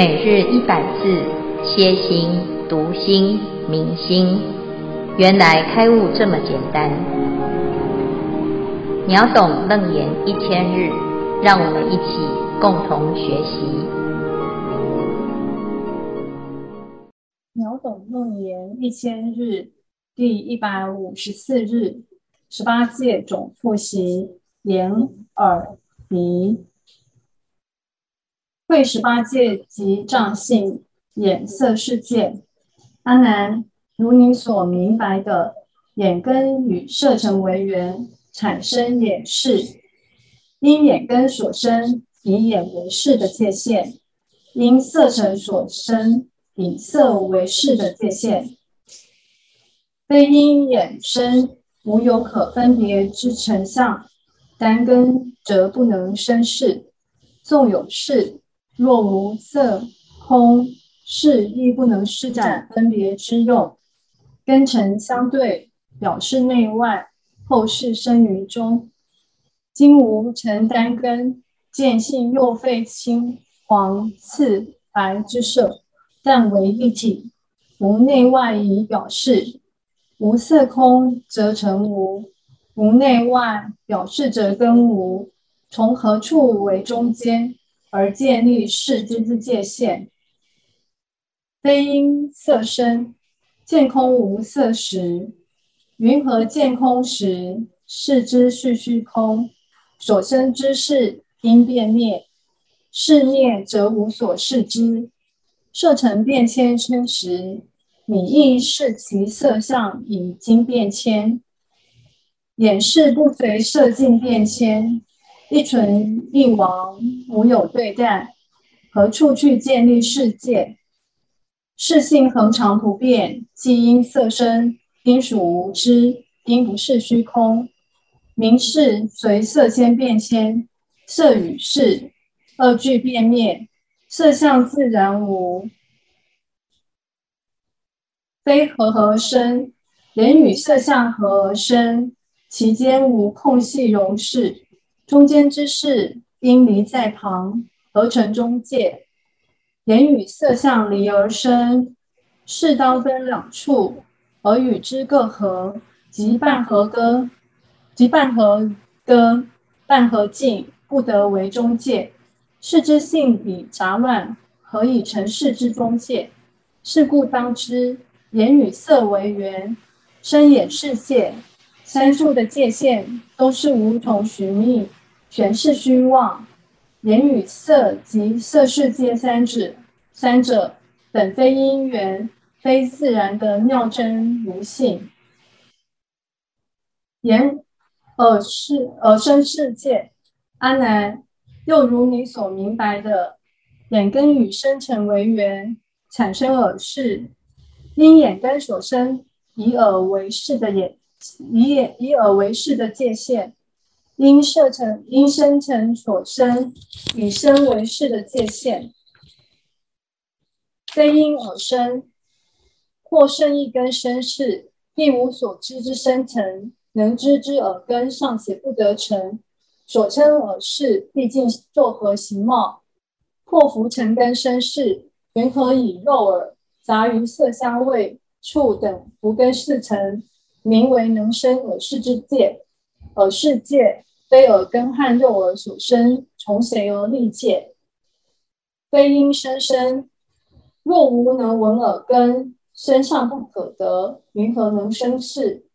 每日一百字，歇心、读心、明心，原来开悟这么简单。秒懂楞严一千日，让我们一起共同学习。秒懂楞严一千日，第一百五十四日，十八界总复习，眼、耳、鼻。会十八界及障性眼色世界，阿难，如你所明白的，眼根与色尘为缘，产生眼视，因眼根所生，以眼为视的界限；因色尘所生，以色为视的界限。非因眼生，无有可分别之成相，单根则不能生事，纵有事。若无色空是，亦不能施展分别之用。根尘相对，表示内外，后世生于中。今无尘单根，见性又废青黄赤白之色，但为一体，无内外以表示。无色空则成无，无内外表示则根无。从何处为中间？而建立识之之界限，非因色身，见空无色时，云何见空时，识之是虚空，所生之事应变灭，识灭则无所视之。色尘变迁生时，你亦视其色相已经变迁，眼视不随色境变迁。一存一亡，无有对待，何处去建立世界？世性恒常不变，既因色生，应属无知，应不是虚空。明识随色先变迁，色与是二俱变灭，色相自然无，非和合生，人与色相合而生，其间无空隙容识。中间之事应离在旁，何成中界？言与色相离而生，识当分两处，而与之各合，即半合割，即半合割，半合尽，不得为中界。识之性已杂乱，何以成识之中界？是故当知，言与色为缘，生眼识界，三处的界限都是无从寻觅。全是虚妄，眼与色及色世界三者，三者本非因缘，非自然的妙真如性。眼、耳识、耳生世界，阿难，又如你所明白的，眼根与生尘为缘，产生耳视，因眼根所生，以耳为视的眼，以眼以耳为视的界限。因色尘，因生成所生，以声为识的界限，非因耳生，或胜一根生识，亦无所知之生尘，能知之耳根尚且不得成，所称耳识，毕竟作何形貌？破伏尘根生识，云何以肉耳杂于色香味触等伏根识成，名为能生耳识之界？耳世界。非耳根和肉耳所生，从谁而立界？非因声生，若无能闻耳根，声上不可得，云何能生事？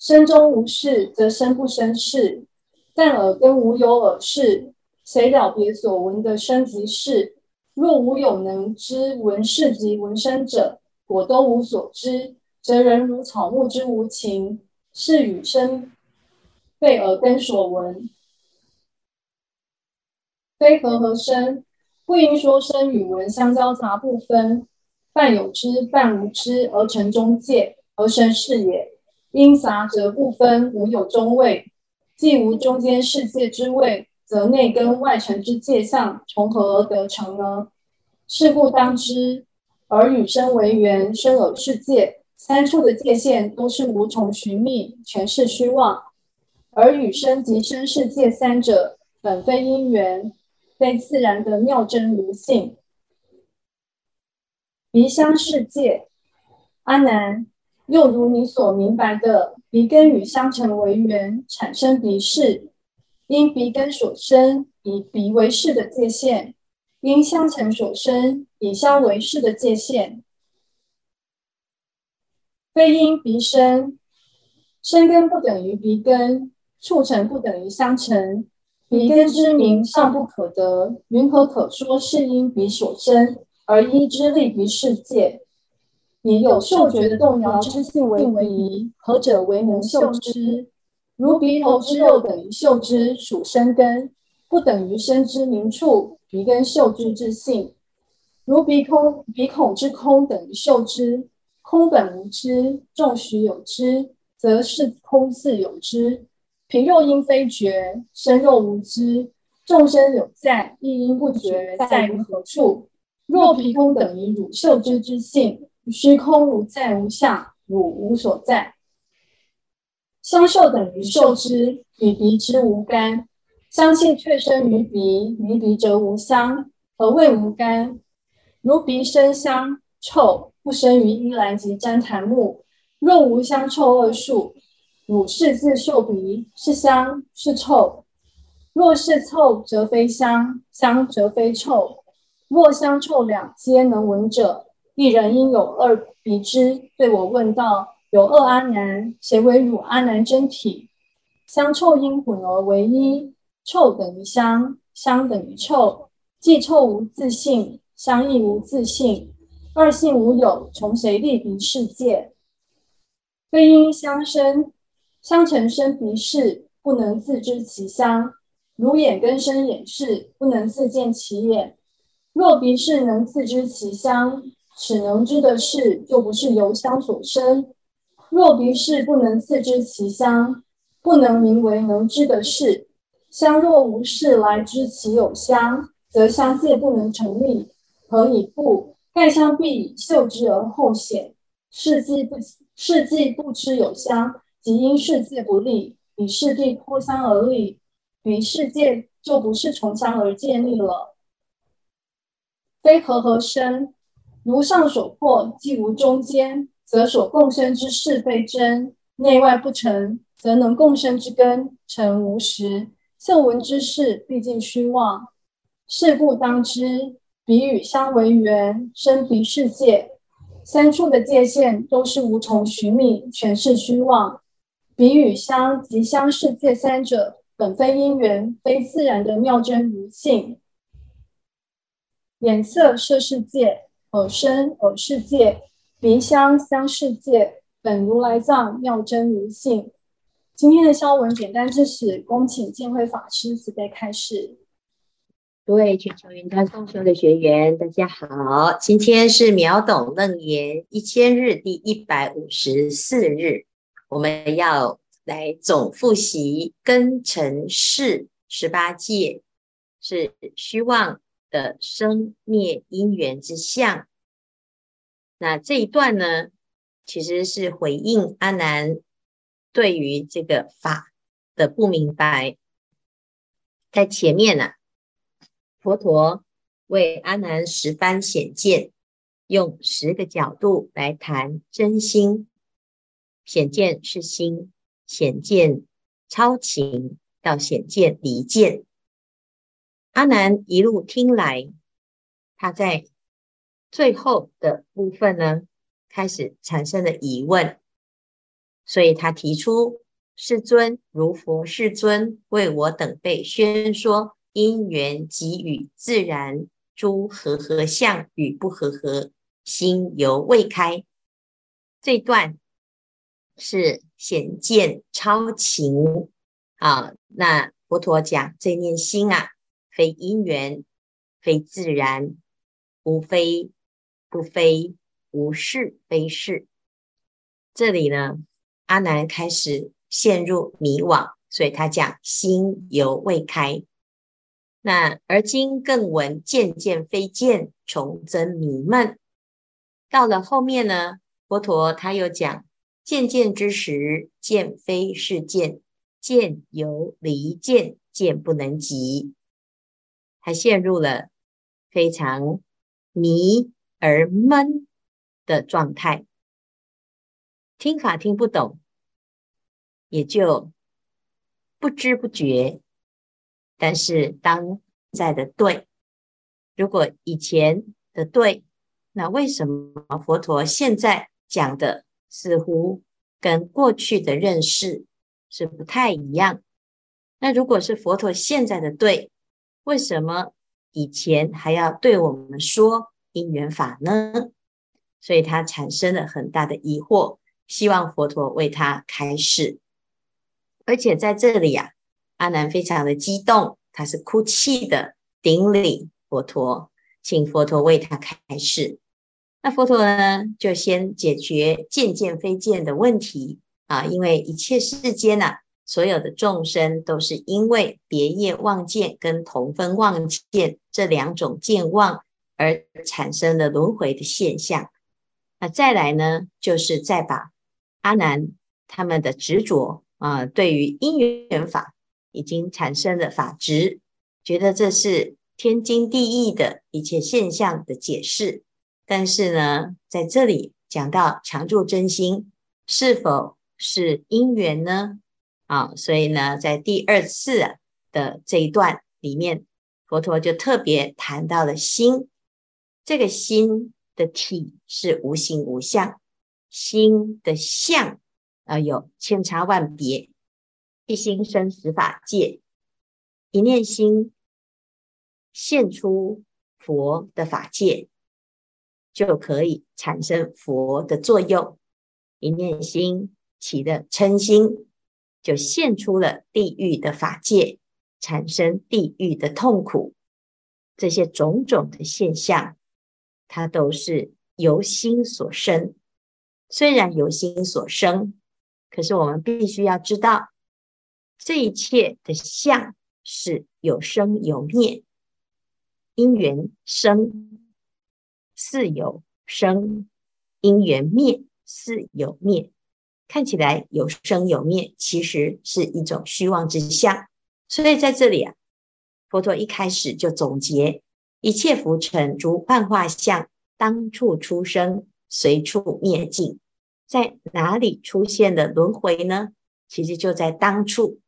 声中无事，则声不生事。但耳根无有耳事，谁了别所闻的声及识？若无有能知闻事及闻声者，果都无所知，则人如草木之无情，是与声。非耳根所闻，非和合生，不应说声与闻相交杂不分，半有知半无知而成中介而生是也。因杂则不分，无有中位，既无中间世界之位，则内根外尘之界相从何而得成呢？是故当知，耳与声为缘，身耳世界，三处的界限都是无从寻觅，全是虚妄。而与生及生世界三者，本非因缘，非非自然的妙真如性。鼻香世界，阿难，又如你所明白的，鼻根与香尘为缘，产生鼻识，因鼻根所生，以鼻为识的界限；因香尘所生，以香为识的界限。非因鼻生，生根不等于鼻根，触尘不等于香尘。鼻根之名尚不可得，云何可说是因鼻所生？而依之立鼻世界，以有嗅觉的动摇之性为鼻，何者为能嗅之？如鼻头之肉等于嗅之，属生根，不等于生之名处，鼻根嗅之之性。如鼻空鼻孔之空等于嗅之，空本无知，众许有知，则是空自有知。皮肉因非觉，生肉无知，众生有在，亦因不觉，在于何处？若皮空等于汝嗅之之性，虚空如在无相，汝无所在。香受等于受之，与鼻之无干。香气却生于鼻，于鼻则无香。何谓无干？如鼻生香臭，不生于阴兰及旃檀木。若无香臭二数，汝是自嗅鼻，是香是臭？若是臭，则非香；香则非臭。若香臭两皆能闻者，一人应有二鼻之。对我问道：有二阿难，谁为汝阿难真体？香臭因混而为一，臭等于香，香等于臭。既臭无自性，香亦无自性，二性无有，从谁立鼻世界？非因相生，相成生鼻识，不能自知其相；如眼根生眼识，不能自见其眼。若鼻识能自知其相，此能知的事就不是由相所生；若鼻识不能自知其相，不能名为能知的事。相若无事来知其有相，则相界不能成立。何以故？盖香必以嗅之而后显。世既不世既不知有香，即因世界不利，以世地脱香而立，于世界就不是从香而建立了。非和合生，如上所破，既无中间，则所共生之事非真；内外不成，则能共生之根成无实。嗅闻之事，毕竟虚妄。是故当知，鼻与香为缘，生鼻世界。三处的界限都是无从寻觅，全是虚妄。鼻与香及香世界三者，本非因缘，非自然的妙真如性。眼色色世界，耳声耳世界，鼻香香世界，本如来藏妙真如性。今天的消文简单至此，恭请见辉法师慈悲开示。各位全球云端共修的学员，大家好，今天是秒懂楞严一千日第一百五十四日，我们要来总复习根尘识十八界，是虚妄的生灭因缘之相，那这一段呢，其实是回应阿难对于这个法的不明白。在前面呢、佛陀为阿难十番显见，用十个角度来谈真心。显见是心，显见超情，到显见离见。阿难一路听来，他在最后的部分呢，开始产生了疑问，所以他提出：“世尊，如佛世尊为我等辈宣说因缘即与自然诸和合相与不和合，心犹未开。”这段是显见超情啊。那佛陀讲这念心啊。非因缘，非自然，无非不非，无是非是。这里呢，阿难开始陷入迷惘，所以他讲心犹未开。那而今更闻渐渐非见，重增迷闷。到了后面呢，佛陀他又讲渐渐之时，见非是见，见犹离见，见不能及。他陷入了非常迷而闷的状态，听法听不懂，也就不知不觉。但是当在的对，如果以前的对，那为什么佛陀现在讲的似乎跟过去的认识是不太一样？那如果是佛陀现在的对，为什么以前还要对我们说因缘法呢？所以他产生了很大的疑惑，希望佛陀为他开示。而且在这里呀、阿难非常的激动，他是哭泣的顶礼佛陀，请佛陀为他开示。那佛陀呢，就先解决见见非见的问题啊，因为一切世间呐、啊，所有的众生都是因为别业妄见跟同分妄见这两种见妄而产生了轮回的现象。那再来呢，就是再把阿难他们的执着啊，对于因缘法已经产生了法执，觉得这是天经地义的一切现象的解释。但是呢，在这里讲到常住真心是否是因缘呢？啊，所以呢，在第二次的这一段里面，佛陀就特别谈到了心。这个心的体是无形无相，心的相啊有千差万别。一心生十法界，一念心现出佛的法界。就可以产生佛的作用，一念心起的嗔心，就现出了地狱的法界，产生地狱的痛苦。这些种种的现象，它都是由心所生。虽然由心所生，可是我们必须要知道，这一切的相是有生有灭，因缘生。似有生，因缘灭，似有灭。看起来有生有灭，其实是一种虚妄之相。所以在这里啊，佛陀一开始就总结：一切浮尘如幻化相，当处出生，随处灭尽。在哪里出现的轮回呢？其实就在当处。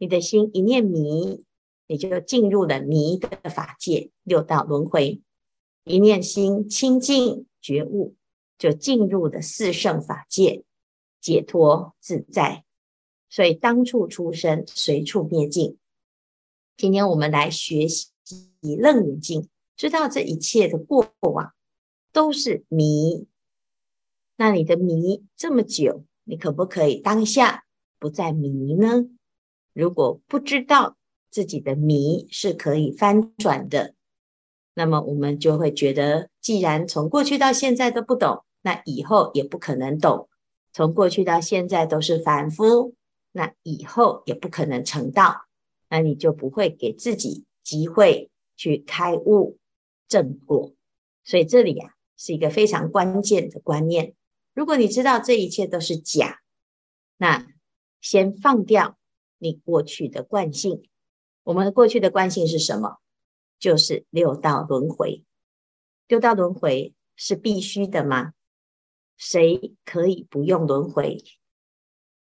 你的心一念迷，你就进入了迷的法界，六道轮回。一念心清净觉悟，就进入了四圣法界，解脱自在。所以当处出生，随处灭尽。今天我们来学习《楞严经》，知道这一切的过往都是迷。那你的迷这么久，你可不可以当下不再迷呢？如果不知道自己的迷是可以翻转的。那么我们就会觉得，既然从过去到现在都不懂，那以后也不可能懂。从过去到现在都是凡夫，那以后也不可能成道。那你就不会给自己机会去开悟正果。所以这里呀、啊，是一个非常关键的观念。如果你知道这一切都是假，那先放掉你过去的惯性。我们过去的惯性是什么？就是六道轮回，六道轮回是必须的吗？谁可以不用轮回？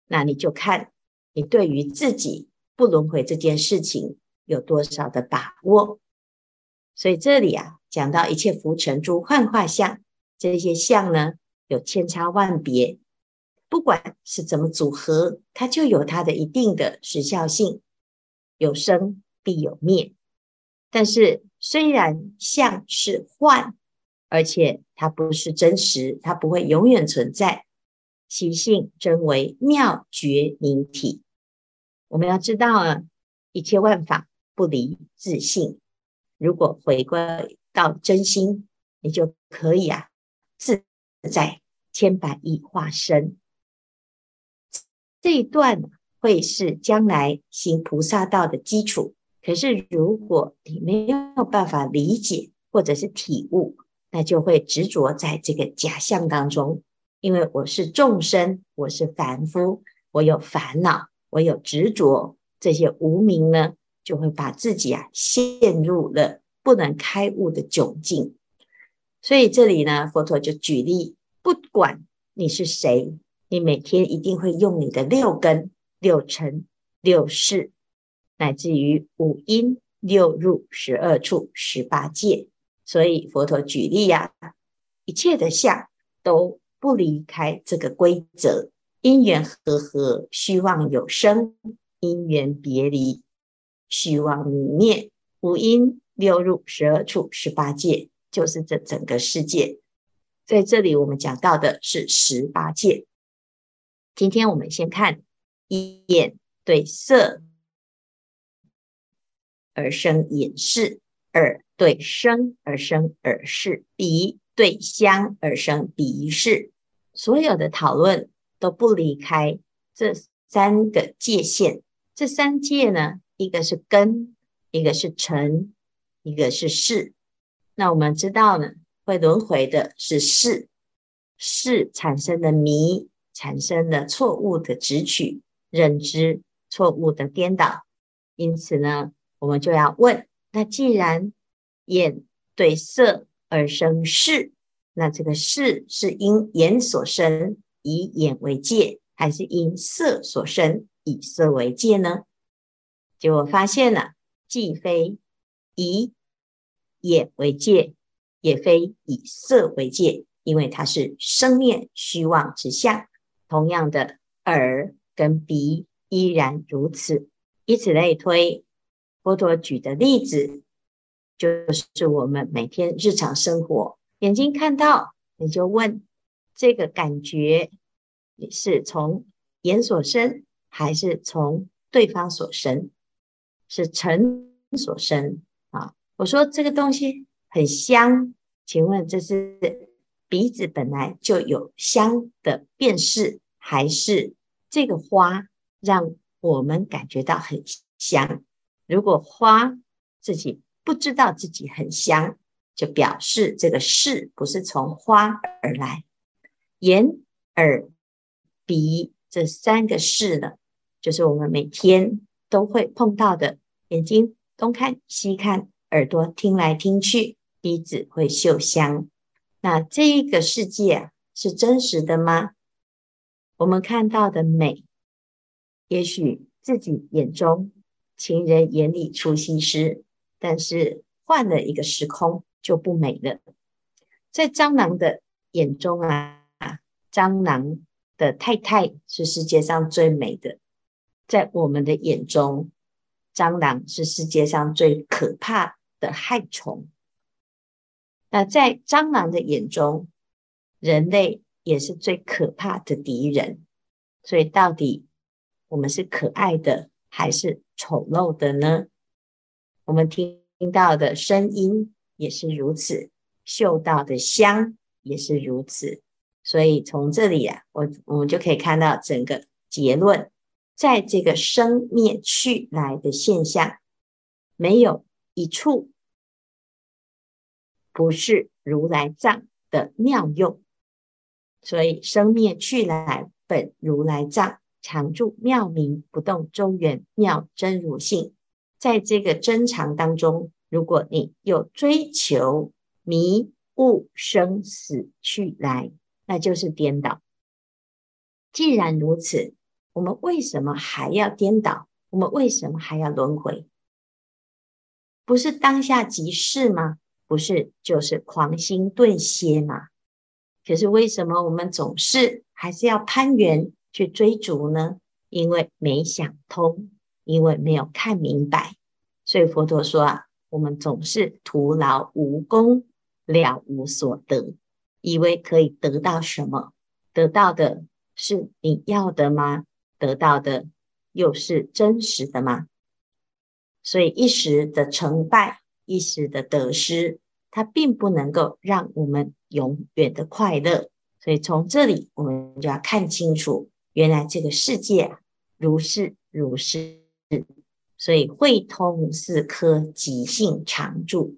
那你就看你对于自己不轮回这件事情有多少的把握。所以这里啊，讲到一切浮尘诸幻化相，这些相呢，有千差万别，不管是怎么组合，它就有它的一定的时效性，有生必有灭。但是，虽然相是幻，而且它不是真实，它不会永远存在。其性真为妙觉明体。我们要知道啊，一切万法不离自性。如果回归到真心，你就可以啊，自在千百亿化身。这一段会是将来行菩萨道的基础。可是，如果你没有办法理解或者是体悟，那就会执着在这个假象当中。因为我是众生，我是凡夫，我有烦恼，我有执着，这些无明呢，就会把自己啊陷入了不能开悟的窘境。所以这里呢，佛陀就举例，不管你是谁，你每天一定会用你的六根、六尘、六识，乃至于五阴、六入、十二处、十八界。所以佛陀举例呀、啊，一切的相都不离开这个规则：因缘和合，虚妄有生；因缘别离，虚妄无灭。五阴、六入、十二处、十八界。就是这整个世界，在这里我们讲到的是十八界。今天我们先看眼对色而生眼视，耳对声而生耳视，鼻对香而生鼻视。所有的讨论都不离开这三个界限。这三界呢，一个是根，一个是尘，一个是识。那我们知道呢，会轮回的是识，识产生的迷，产生了错误的执取认知，错误的颠倒。因此呢，我们就要问：那既然眼对色而生视，那这个视是因眼所生，以眼为界，还是因色所生，以色为界呢？结果发现了，既非以眼为界，也非以色为界，因为它是生灭虚妄之相。同样的，耳跟鼻依然如此，以此类推。佛陀举的例子，就是我们每天日常生活，眼睛看到，你就问这个感觉，你是从眼所生，还是从对方所生？是尘所生啊？我说这个东西很香，请问这是鼻子本来就有香的辨识，还是这个花让我们感觉到很香？如果花自己不知道自己很香，就表示这个事不是从花而来。眼、耳、鼻这三个事呢，就是我们每天都会碰到的，眼睛东看西看。耳朵听来听去，鼻子会嗅香。那这一个世界啊，是真实的吗？我们看到的美，也许自己眼中情人眼里出西施，但是换了一个时空就不美了。在蟑螂的眼中啊，蟑螂的太太是世界上最美的。在我们的眼中，蟑螂是世界上最可怕的害虫，那在蟑螂的眼中，人类也是最可怕的敌人。所以，到底我们是可爱的还是丑陋的呢？我们听到的声音也是如此，嗅到的香也是如此。所以，从这里啊，我我们就可以看到整个结论，在这个生灭去来的现象，没有。一处不是如来藏的妙用，所以生灭去来本如来藏，常住妙明不动周圆妙真如性。在这个真常当中，如果你有追求迷悟生死去来，那就是颠倒。既然如此，我们为什么还要颠倒？我们为什么还要轮回？不是当下即是吗？不是，就是狂心顿歇吗？可是为什么我们总是还是要攀缘去追逐呢？因为没想通，因为没有看明白。所以佛陀说啊，我们总是徒劳无功，了无所得，以为可以得到什么？得到的是你要的吗？得到的又是真实的吗？所以一时的成败，一时的得失，它并不能够让我们永远的快乐。所以从这里，我们就要看清楚，原来这个世界啊，如是如是。所以慧通四科，即性常住，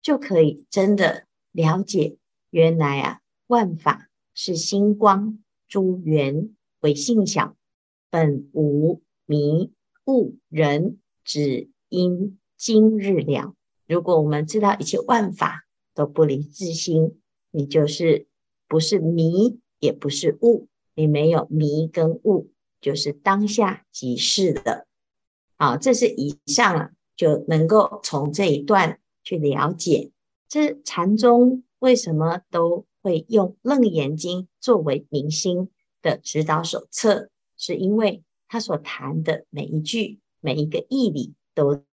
就可以真的了解，原来啊，万法是星光，诸缘为性小，本无迷悟人只因今日了。如果我们知道一切万法都不离自心，你就是不是迷，也不是悟，你没有迷跟悟，就是当下即是的。好，这是以上啊，就能够从这一段去了解，这禅宗为什么都会用《楞严经》作为明心的指导手册，是因为他所谈的每一句、每一个义理都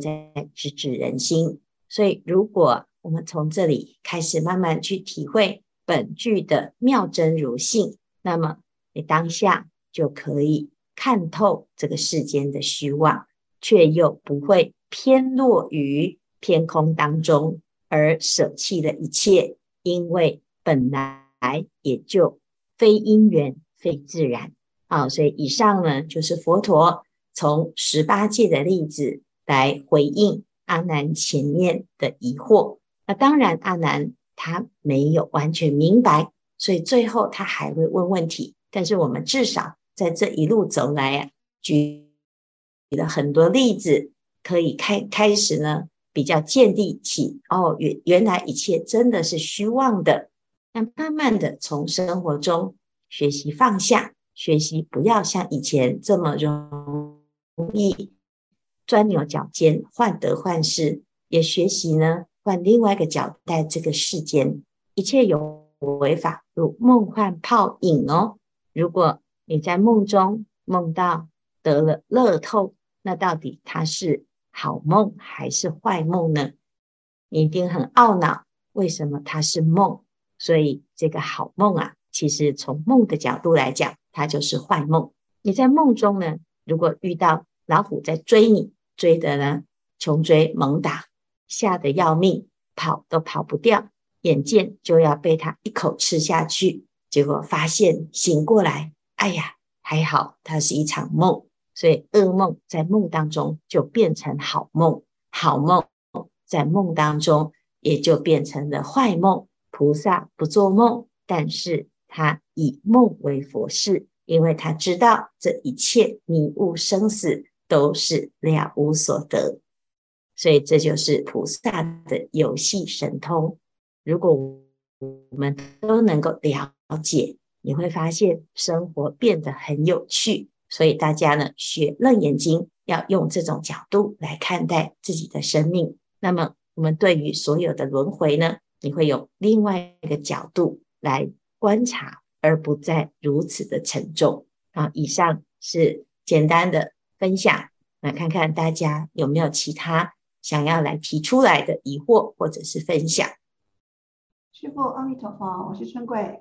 在直指人心。所以，如果我们从这里开始慢慢去体会本具的妙真如性，那么你当下就可以。看透这个世间的虚妄，却又不会偏落于偏空当中，而舍弃了一切，因为本来也就非因缘、非自然。好，所以以上呢，就是佛陀从十八界的例子来回应阿难前面的疑惑。那当然，阿难他没有完全明白，所以最后他还会问问题。但是我们至少。在这一路走来啊，举了很多例子，可以开开始呢，比较建立起哦，原原来一切真的是虚妄的。那慢慢的从生活中学习放下，学习不要像以前这么容易钻牛角尖、患得患失，也学习呢换另外一个角度，在这个世间，一切有为法如梦幻泡影哦，如果。你在梦中梦到得了乐透，那到底它是好梦还是坏梦呢？你一定很懊恼，为什么它是梦？所以这个好梦啊，其实从梦的角度来讲，它就是坏梦。你在梦中呢，如果遇到老虎在追你，追的呢穷追猛打，吓得要命，跑都跑不掉，眼见就要被它一口吃下去，结果发现醒过来。哎呀，还好，它是一场梦，所以噩梦在梦当中就变成好梦，好梦在梦当中也就变成了坏梦。菩萨不做梦，但是他以梦为佛事，因为他知道这一切迷雾生死都是了无所得，所以这就是菩萨的游戏神通。如果我们都能够了解。你会发现生活变得很有趣，所以大家呢学《楞严经》要用这种角度来看待自己的生命。那么我们对于所有的轮回呢，你会有另外一个角度来观察，而不再如此的沉重。啊，以上是简单的分享，来看看大家有没有其他想要来提出来的疑惑或者是分享。师父，阿弥陀佛，我是春桂。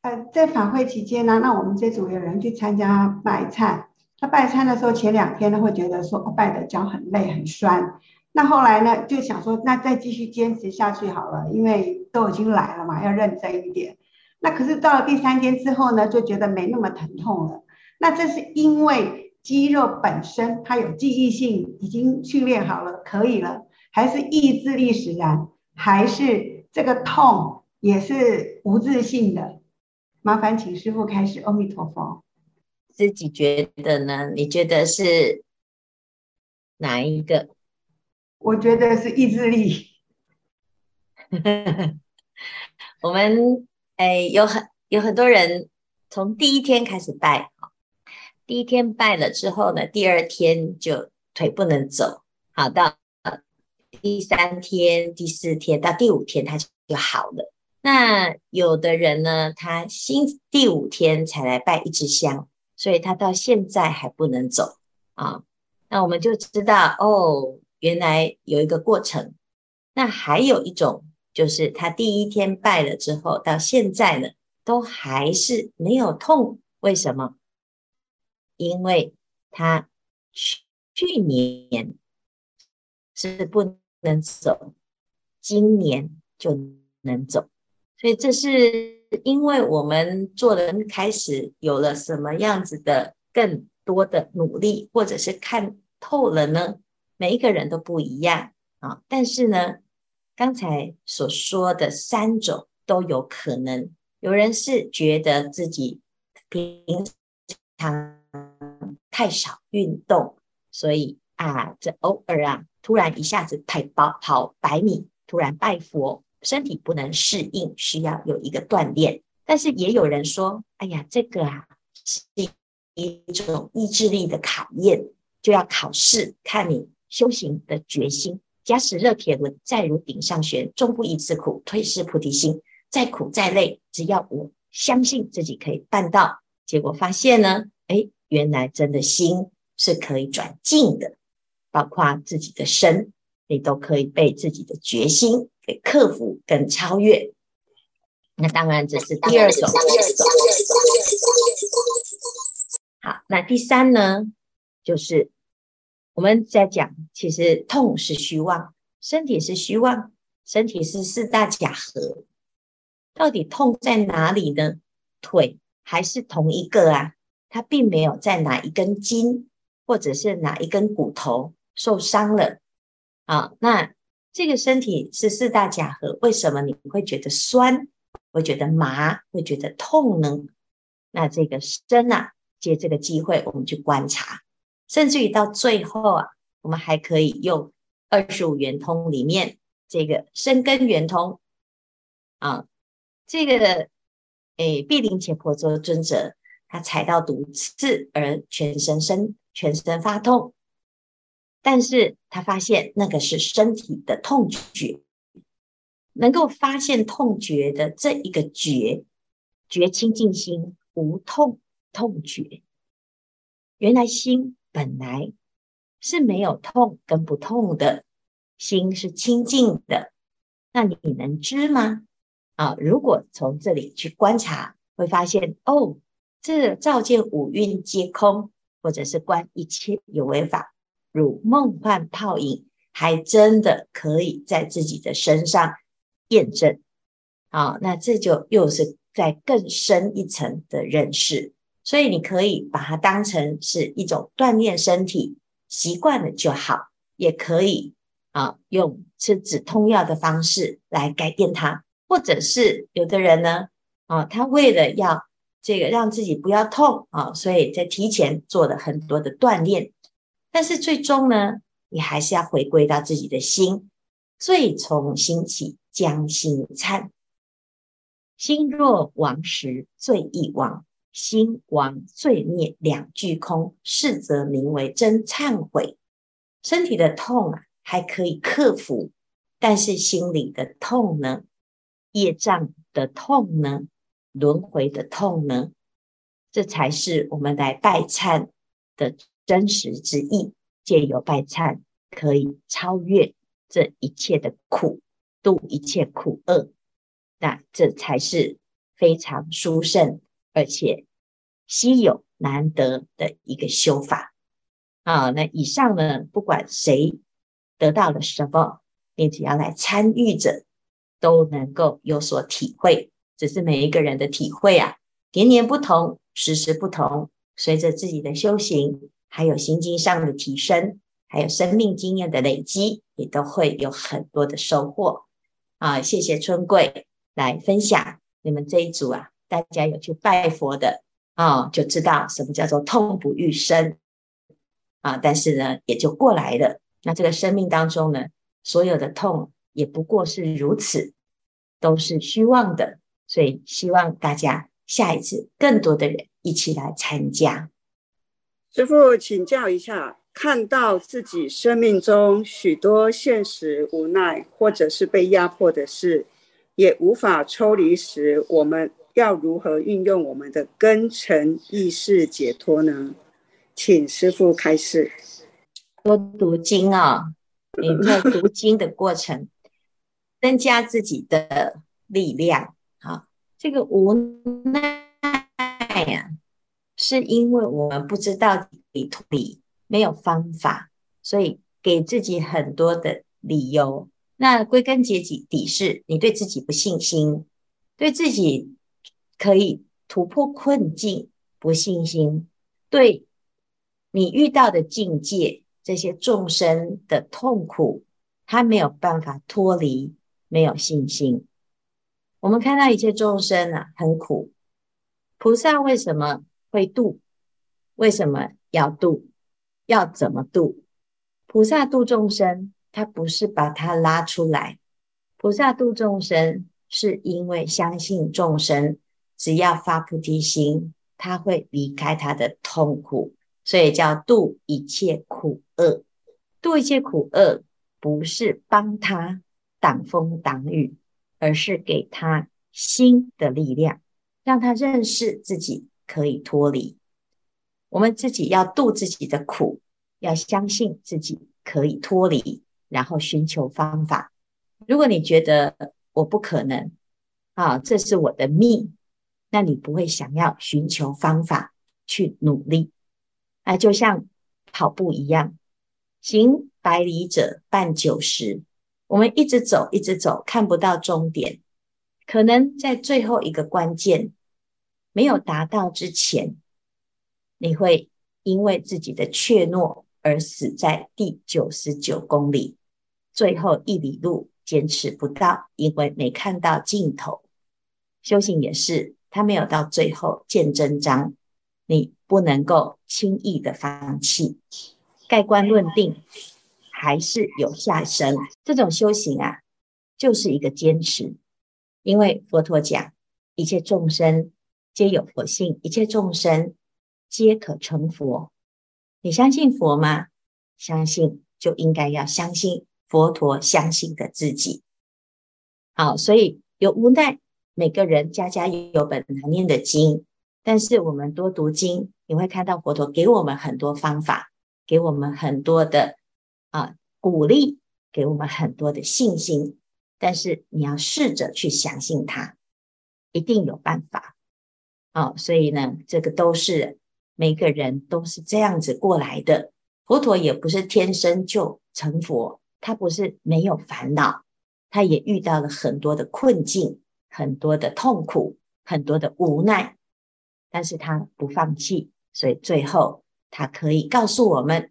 呃，在法会期间呢，那我们这组有人去参加拜忏。他拜忏的时候，前两天呢会觉得说，拜的脚很累很酸。那后来呢，就想说，那再继续坚持下去好了，因为都已经来了嘛，要认真一点。那可是到了第三天之后呢，就觉得没那么疼痛了。那这是因为肌肉本身它有记忆性，已经训练好了，可以了，还是意志力使然，还是这个痛也是无自性的？麻烦请师傅开始。阿弥陀佛。自己觉得呢？你觉得是哪一个？我觉得是意志力。我们哎，有很有很多人从第一天开始拜，第一天拜了之后呢，第二天就腿不能走，好，到第三天、第四天到第五天，他就好了。那有的人呢，他新第五天才来拜一支香，所以他到现在还不能走啊。那我们就知道哦，原来有一个过程。那还有一种，就是他第一天拜了之后，到现在呢，都还是没有痛。为什么？因为他去去年是不能走，今年就能走。所以这是因为我们做人开始有了什么样子的更多的努力，或者是看透了呢？每一个人都不一样啊。但是呢，刚才所说的三种都有可能。有人是觉得自己平常太少运动，所以啊，这偶尔啊，突然一下子跑跑跑百米，突然拜佛，身体不能适应，需要有一个锻炼。但是也有人说，哎呀，这个啊是一种意志力的考验，就要考试，看你修行的决心。假使热铁轮再如顶上旋，终不一次苦，退失菩提心。再苦再累，只要我相信自己可以办到，结果发现呢，哎，原来真的心是可以转静的，包括自己的身，你都可以被自己的决心给克服跟超越。那当然这是第二种。好，那第三呢，就是。我们在讲，其实痛是虚妄，身体是虚妄，身体是四大假合。到底痛在哪里呢？腿还是同一个啊？它并没有在哪一根筋，或者是哪一根骨头受伤了啊？那这个身体是四大假合，为什么你会觉得酸，会觉得麻，会觉得痛呢？那这个身啊，借这个机会，我们去观察。甚至于到最后啊，我们还可以用二十五圆通里面这个生根圆通啊，这个诶，毗陵伽婆娑尊者他踩到毒刺而全身身全身发痛，但是他发现那个是身体的痛觉，能够发现痛觉的这一个觉，觉清净心无痛痛觉，原来心。本来是没有痛跟不痛的，心是清净的，那你能知吗？啊，如果从这里去观察，会发现哦，这照见五蕴皆空，或者是观一切有为法如梦幻泡影，还真的可以在自己的身上验证。啊，那这就又是在更深一层的认识。所以你可以把它当成是一种锻炼身体，习惯了就好，也可以啊用吃止痛药的方式来改变它，或者是有的人呢啊，他为了要这个让自己不要痛啊，所以在提前做了很多的锻炼，但是最终呢，你还是要回归到自己的心，最从心起，将心忏，心若亡时，罪亦亡。心亡罪灭两俱空，是则名为真忏悔。身体的痛啊，还可以克服，但是心里的痛呢？业障的痛呢？轮回的痛呢？这才是我们来拜忏的真实之意。借由拜忏，可以超越这一切的苦，度一切苦厄。那这才是非常殊胜，而且。稀有难得的一个修法啊！那以上呢，不管谁得到了什么，你只要来参与者，都能够有所体会。只是每一个人的体会啊，年年不同，时时不同。随着自己的修行，还有心经上的提升，还有生命经验的累积，也都会有很多的收获啊！谢谢春贵来分享你们这一组啊，大家有去拜佛的。啊、就知道什么叫做痛不欲生啊！但是呢，也就过来了。那这个生命当中呢，所有的痛也不过是如此，都是虚妄的。所以希望大家下一次更多的人一起来参加。师傅，请教一下，看到自己生命中许多现实无奈或者是被压迫的事，也无法抽离时，我们。要如何运用我们的根尘意识解脱呢？请师傅开示。多读经啊，你在读经的过程，增加自己的力量。好，这个无奈呀、啊，是因为我们不知道理脱离，没有方法，所以给自己很多的理由。那归根结底底是，你对自己不信心，对自己。可以突破困境，不信心，对你遇到的境界，这些众生的痛苦，他没有办法脱离，没有信心。我们看到一切众生啊，很苦，菩萨为什么会度？为什么要度？要怎么度？菩萨度众生，他不是把他拉出来，菩萨度众生是因为相信众生只要发菩提心，他会离开他的痛苦，所以叫度一切苦厄。度一切苦厄不是帮他挡风挡雨，而是给他心的力量，让他认识自己可以脱离。我们自己要度自己的苦，要相信自己可以脱离，然后寻求方法。如果你觉得我不可能啊，这是我的命，那你不会想要寻求方法去努力。啊，就像跑步一样，行百里者半九十，我们一直走，一直走，看不到终点，可能在最后一个关键没有达到之前。你会因为自己的怯懦而死在第九十九公里，最后一里路坚持不到，因为没看到尽头。修行也是，他没有到最后见真章，你不能够轻易的放弃。盖棺论定还是有下生，这种修行啊，就是一个坚持。因为佛陀讲，一切众生皆有佛性，一切众生。皆可成佛，你相信佛吗？相信就应该要相信佛陀相信的自己。好，所以有无奈，每个人家家有本难念的经，但是我们多读经，你会看到佛陀给我们很多方法，给我们很多的啊鼓励，给我们很多的信心。但是你要试着去相信他，一定有办法。哦，所以呢，这个都是。每个人都是这样子过来的，佛陀也不是天生就成佛，他不是没有烦恼，他也遇到了很多的困境，很多的痛苦，很多的无奈，但是他不放弃，所以最后他可以告诉我们，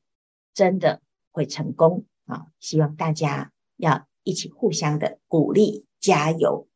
真的会成功啊！希望大家要一起互相的鼓励加油。